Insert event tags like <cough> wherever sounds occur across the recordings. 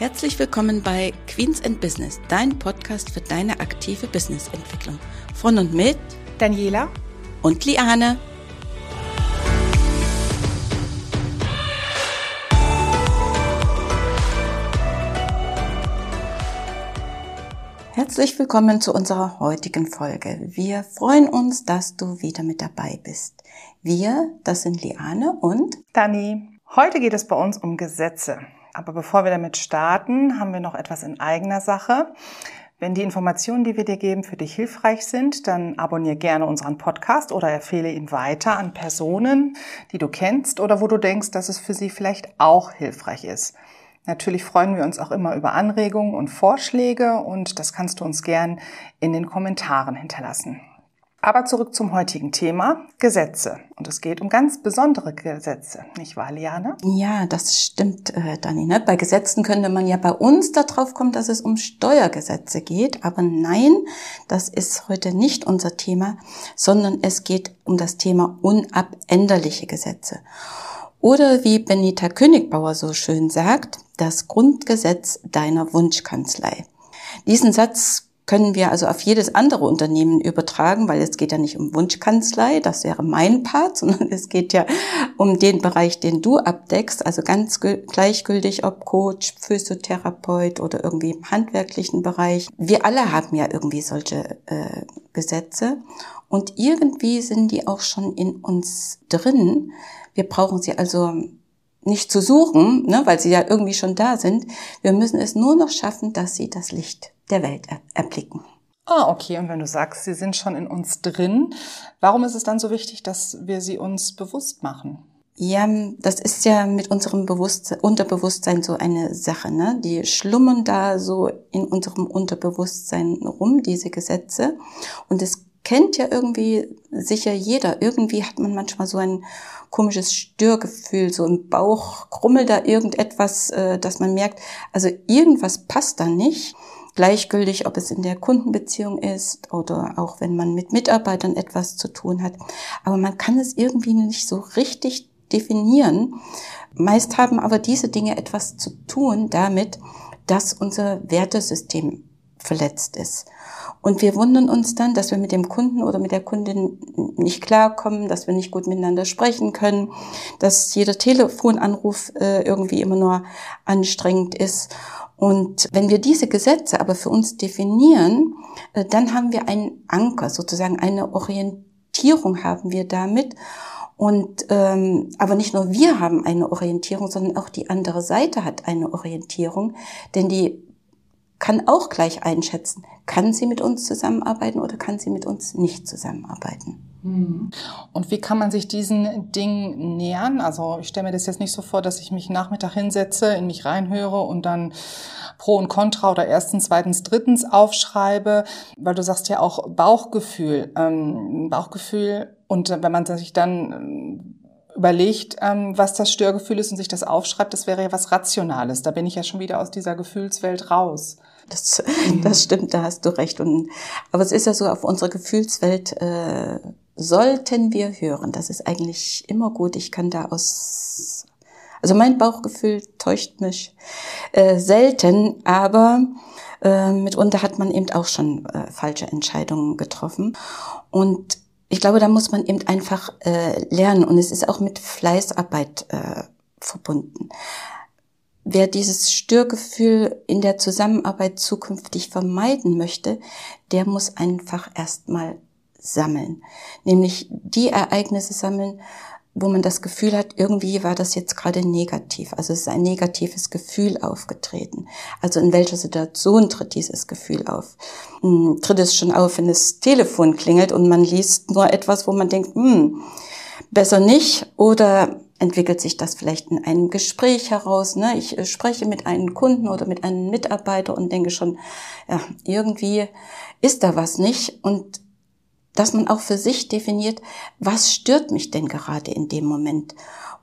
Herzlich willkommen bei Queens and Business, dein Podcast für deine aktive Businessentwicklung. Von und mit Daniela und Liane. Herzlich willkommen zu unserer heutigen Folge. Wir freuen uns, dass du wieder mit dabei bist. Wir, das sind Liane und Dani. Heute geht es bei uns um Gesetze. Aber bevor wir damit starten, haben wir noch etwas in eigener Sache. Wenn die Informationen, die wir dir geben, für dich hilfreich sind, dann abonniere gerne unseren Podcast oder empfehle ihn weiter an Personen, die du kennst oder wo du denkst, dass es für sie vielleicht auch hilfreich ist. Natürlich freuen wir uns auch immer über Anregungen und Vorschläge und das kannst du uns gern in den Kommentaren hinterlassen. Aber zurück zum heutigen Thema, Gesetze. Und es geht um ganz besondere Gesetze, nicht wahr, Liane? Ja, das stimmt, äh, Dani. Ne? Bei Gesetzen könnte man ja bei uns darauf kommen, dass es um Steuergesetze geht. Aber nein, das ist heute nicht unser Thema, sondern es geht um das Thema unabänderliche Gesetze. Oder wie Benita Königbauer so schön sagt, das Grundgesetz deiner Wunschkanzlei. Diesen Satz können wir also auf jedes andere Unternehmen übertragen, weil es geht ja nicht um Wunschkanzlei, das wäre mein Part, <laughs> sondern es geht ja um den Bereich, den du abdeckst, also ganz gleichgültig, ob Coach, Physiotherapeut oder irgendwie im handwerklichen Bereich. Wir alle haben ja irgendwie solche äh, Gesetze und irgendwie sind die auch schon in uns drin. Wir brauchen sie also nicht zu suchen, ne, weil sie ja irgendwie schon da sind. Wir müssen es nur noch schaffen, dass sie das Licht der Welt erblicken. Ah, okay. Und wenn du sagst, sie sind schon in uns drin, warum ist es dann so wichtig, dass wir sie uns bewusst machen? Ja, das ist ja mit unserem Bewusstsein, Unterbewusstsein so eine Sache, ne? Die schlummern da so in unserem Unterbewusstsein rum, diese Gesetze. Und es kennt ja irgendwie sicher jeder. Irgendwie hat man manchmal so ein komisches Störgefühl, so im Bauch krummelt da irgendetwas, äh, dass man merkt, also irgendwas passt da nicht. Gleichgültig, ob es in der Kundenbeziehung ist oder auch wenn man mit Mitarbeitern etwas zu tun hat. Aber man kann es irgendwie nicht so richtig definieren. Meist haben aber diese Dinge etwas zu tun damit, dass unser Wertesystem verletzt ist. Und wir wundern uns dann, dass wir mit dem Kunden oder mit der Kundin nicht klarkommen, dass wir nicht gut miteinander sprechen können, dass jeder Telefonanruf äh, irgendwie immer nur anstrengend ist. Und wenn wir diese Gesetze aber für uns definieren, äh, dann haben wir einen Anker, sozusagen eine Orientierung haben wir damit. Und ähm, aber nicht nur wir haben eine Orientierung, sondern auch die andere Seite hat eine Orientierung, denn die kann auch gleich einschätzen, kann sie mit uns zusammenarbeiten oder kann sie mit uns nicht zusammenarbeiten. Mhm. Und wie kann man sich diesen Dingen nähern? Also ich stelle mir das jetzt nicht so vor, dass ich mich Nachmittag hinsetze, in mich reinhöre und dann Pro und Contra oder erstens, zweitens, drittens aufschreibe, weil du sagst ja auch Bauchgefühl. Ähm, Bauchgefühl und wenn man sich dann ähm, überlegt, ähm, was das Störgefühl ist und sich das aufschreibt, das wäre ja was Rationales. Da bin ich ja schon wieder aus dieser Gefühlswelt raus. Das, das stimmt, da hast du recht. Und, aber es ist ja so, auf unsere Gefühlswelt äh, sollten wir hören. Das ist eigentlich immer gut. Ich kann da aus, also mein Bauchgefühl täuscht mich äh, selten, aber äh, mitunter hat man eben auch schon äh, falsche Entscheidungen getroffen. Und ich glaube, da muss man eben einfach äh, lernen. Und es ist auch mit Fleißarbeit äh, verbunden. Wer dieses Störgefühl in der Zusammenarbeit zukünftig vermeiden möchte, der muss einfach erstmal sammeln. Nämlich die Ereignisse sammeln, wo man das Gefühl hat, irgendwie war das jetzt gerade negativ. Also es ist ein negatives Gefühl aufgetreten. Also in welcher Situation tritt dieses Gefühl auf? Hm, tritt es schon auf, wenn das Telefon klingelt und man liest nur etwas, wo man denkt, hm, besser nicht? Oder entwickelt sich das vielleicht in einem Gespräch heraus. Ne? Ich äh, spreche mit einem Kunden oder mit einem Mitarbeiter und denke schon, ja, irgendwie ist da was nicht. Und dass man auch für sich definiert, was stört mich denn gerade in dem Moment?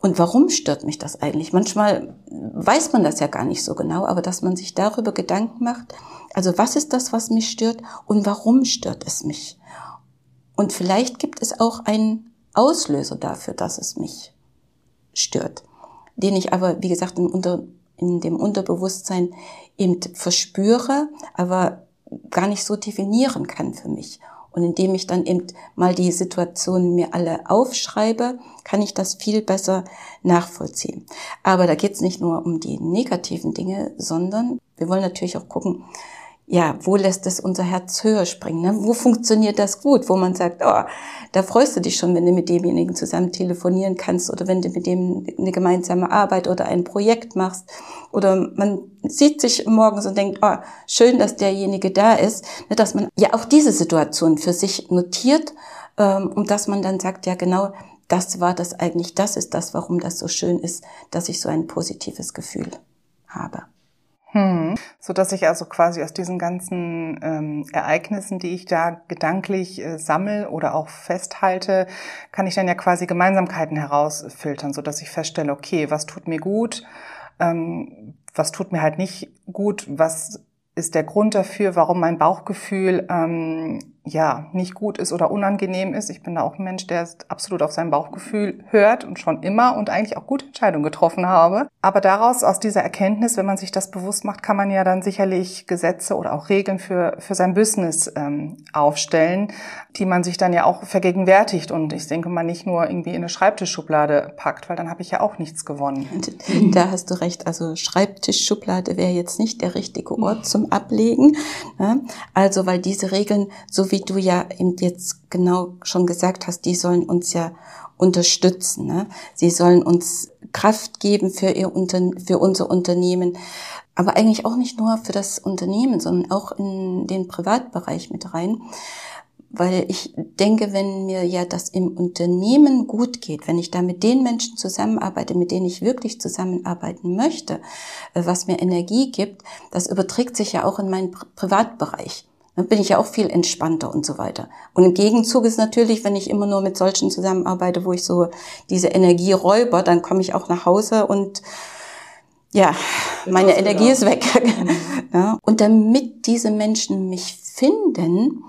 Und warum stört mich das eigentlich? Manchmal weiß man das ja gar nicht so genau, aber dass man sich darüber Gedanken macht, also was ist das, was mich stört und warum stört es mich? Und vielleicht gibt es auch einen Auslöser dafür, dass es mich stört, den ich aber, wie gesagt, im in dem Unterbewusstsein eben verspüre, aber gar nicht so definieren kann für mich. Und indem ich dann eben mal die Situationen mir alle aufschreibe, kann ich das viel besser nachvollziehen. Aber da geht es nicht nur um die negativen Dinge, sondern wir wollen natürlich auch gucken, ja, wo lässt es unser Herz höher springen? Ne? Wo funktioniert das gut? Wo man sagt, oh, da freust du dich schon, wenn du mit demjenigen zusammen telefonieren kannst oder wenn du mit dem eine gemeinsame Arbeit oder ein Projekt machst. Oder man sieht sich morgens und denkt, oh, schön, dass derjenige da ist. Ne? Dass man ja auch diese Situation für sich notiert ähm, und dass man dann sagt, ja genau, das war das eigentlich, das ist das, warum das so schön ist, dass ich so ein positives Gefühl habe. Hm. So dass ich also quasi aus diesen ganzen ähm, Ereignissen, die ich da gedanklich äh, sammel oder auch festhalte, kann ich dann ja quasi Gemeinsamkeiten herausfiltern, so dass ich feststelle, okay, was tut mir gut, ähm, was tut mir halt nicht gut, was ist der Grund dafür, warum mein Bauchgefühl ähm, ja nicht gut ist oder unangenehm ist. Ich bin da auch ein Mensch, der absolut auf sein Bauchgefühl hört und schon immer und eigentlich auch gute Entscheidungen getroffen habe. Aber daraus, aus dieser Erkenntnis, wenn man sich das bewusst macht, kann man ja dann sicherlich Gesetze oder auch Regeln für, für sein Business ähm, aufstellen, die man sich dann ja auch vergegenwärtigt und ich denke mal nicht nur irgendwie in eine Schreibtischschublade packt, weil dann habe ich ja auch nichts gewonnen. <laughs> Da hast du recht. Also Schreibtischschublade wäre jetzt nicht der richtige Ort zum Ablegen. Ne? Also weil diese Regeln, so wie wie du ja eben jetzt genau schon gesagt hast, die sollen uns ja unterstützen. Ne? Sie sollen uns Kraft geben für, ihr Unter für unser Unternehmen, aber eigentlich auch nicht nur für das Unternehmen, sondern auch in den Privatbereich mit rein. Weil ich denke, wenn mir ja das im Unternehmen gut geht, wenn ich da mit den Menschen zusammenarbeite, mit denen ich wirklich zusammenarbeiten möchte, äh, was mir Energie gibt, das überträgt sich ja auch in meinen Privatbereich. Dann bin ich ja auch viel entspannter und so weiter. Und im Gegenzug ist natürlich, wenn ich immer nur mit solchen zusammenarbeite, wo ich so diese Energie räuber, dann komme ich auch nach Hause und ja, meine Energie ist weg. <laughs> Mhm. Ja, und damit diese Menschen mich finden,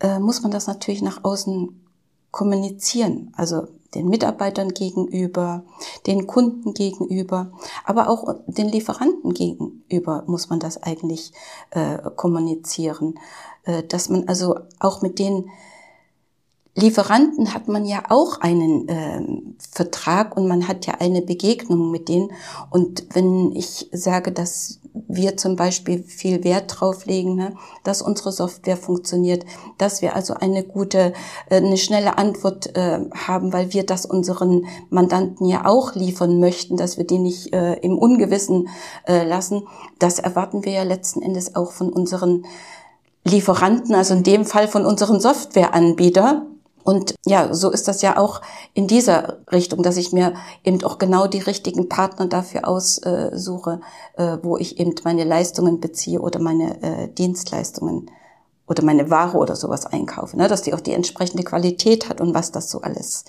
äh, muss man das natürlich nach außen kommunizieren. Also den Mitarbeitern gegenüber, den Kunden gegenüber, aber auch den Lieferanten gegenüber muss man das eigentlich äh, kommunizieren, äh, dass man also auch mit den Lieferanten hat man ja auch einen äh, Vertrag und man hat ja eine Begegnung mit denen. Und wenn ich sage, dass wir zum Beispiel viel Wert drauf legen, ne, dass unsere Software funktioniert, dass wir also eine gute, äh, eine schnelle Antwort äh, haben, weil wir das unseren Mandanten ja auch liefern möchten, dass wir die nicht äh, im Ungewissen äh, lassen, das erwarten wir ja letzten Endes auch von unseren Lieferanten, also in dem Fall von unseren Softwareanbieter. Und ja, so ist das ja auch in dieser Richtung, dass ich mir eben auch genau die richtigen Partner dafür aussuche, äh, wo ich eben meine Leistungen beziehe oder meine äh, Dienstleistungen oder meine Ware oder sowas einkaufe, ne? dass die auch die entsprechende Qualität hat und was das so alles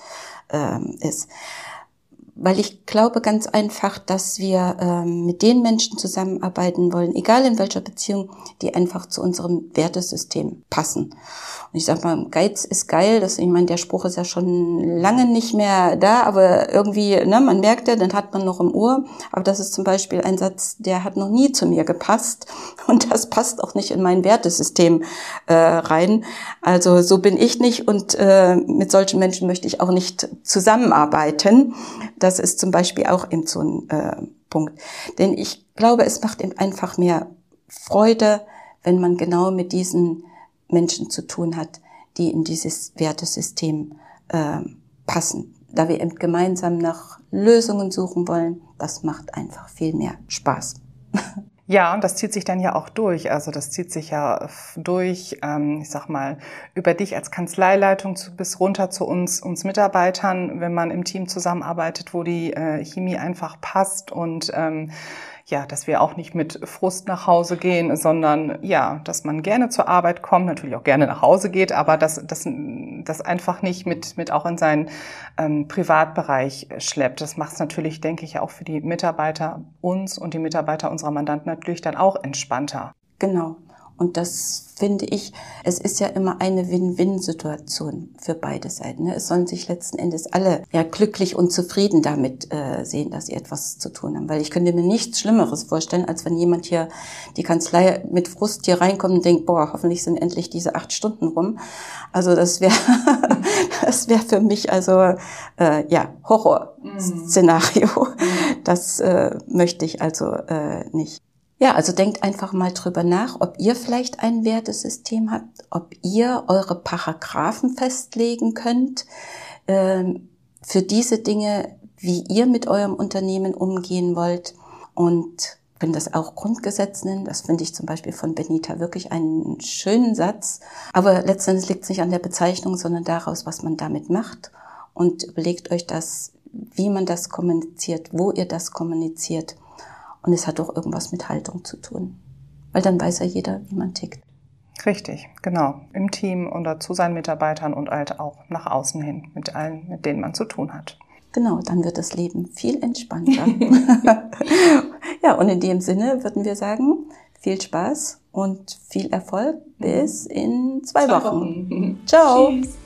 ähm, ist weil ich glaube ganz einfach, dass wir ähm, mit den Menschen zusammenarbeiten wollen, egal in welcher Beziehung, die einfach zu unserem Wertesystem passen. Und ich sag mal, Geiz ist geil, das, ich meine, der Spruch ist ja schon lange nicht mehr da, aber irgendwie, ne, man merkt ja, den hat man noch im Ohr. Aber das ist zum Beispiel ein Satz, der hat noch nie zu mir gepasst <laughs> und das passt auch nicht in mein Wertesystem äh, rein. Also so bin ich nicht und äh, mit solchen Menschen möchte ich auch nicht zusammenarbeiten. Das ist zum Beispiel auch eben so ein äh, Punkt. Denn ich glaube, es macht eben einfach mehr Freude, wenn man genau mit diesen Menschen zu tun hat, die in dieses Wertesystem äh, passen. Da wir eben gemeinsam nach Lösungen suchen wollen, das macht einfach viel mehr Spaß. <laughs> Ja, und das zieht sich dann ja auch durch. Also das zieht sich ja durch, ähm, ich sag mal, über dich als Kanzleileitung zu, bis runter zu uns, uns Mitarbeitern, wenn man im Team zusammenarbeitet, wo die äh, Chemie einfach passt und ähm, ja, dass wir auch nicht mit Frust nach Hause gehen, sondern ja, dass man gerne zur Arbeit kommt, natürlich auch gerne nach Hause geht, aber dass das, das einfach nicht mit, mit auch in seinen ähm, Privatbereich schleppt. Das macht es natürlich, denke ich, auch für die Mitarbeiter uns und die Mitarbeiter unserer Mandanten natürlich dann auch entspannter. Genau. Und das finde ich, es ist ja immer eine Win-Win-Situation für beide Seiten. Ne? Es sollen sich letzten Endes alle ja glücklich und zufrieden damit äh, sehen, dass sie etwas zu tun haben. Weil ich könnte mir nichts Schlimmeres vorstellen, als wenn jemand hier die Kanzlei mit Frust hier reinkommt und denkt, boah, hoffentlich sind endlich diese acht Stunden rum. Also das wäre <laughs> das wäre für mich also äh, ja Horrorszenario. Mhm. Das äh, möchte ich also äh, nicht. Ja, also denkt einfach mal drüber nach, ob ihr vielleicht ein Wertesystem habt, ob ihr eure Paragraphen festlegen könnt äh, für diese Dinge, wie ihr mit eurem Unternehmen umgehen wollt und wenn das auch Grundgesetz nennen. Das finde ich zum Beispiel von Benita wirklich einen schönen Satz. Aber letztendlich liegt es nicht an der Bezeichnung, sondern daraus, was man damit macht. Und überlegt euch das, wie man das kommuniziert, wo ihr das kommuniziert. Und es hat doch irgendwas mit Haltung zu tun. Weil dann weiß ja jeder, wie man tickt. Richtig, genau. Im Team oder zu seinen Mitarbeitern und halt auch nach außen hin mit allen, mit denen man zu tun hat. Genau, dann wird das Leben viel entspannter. <laughs> <laughs> ja, und in dem Sinne würden wir sagen, viel Spaß und viel Erfolg bis in zwei, zwei Wochen. Wochen. Ciao. Tschüss.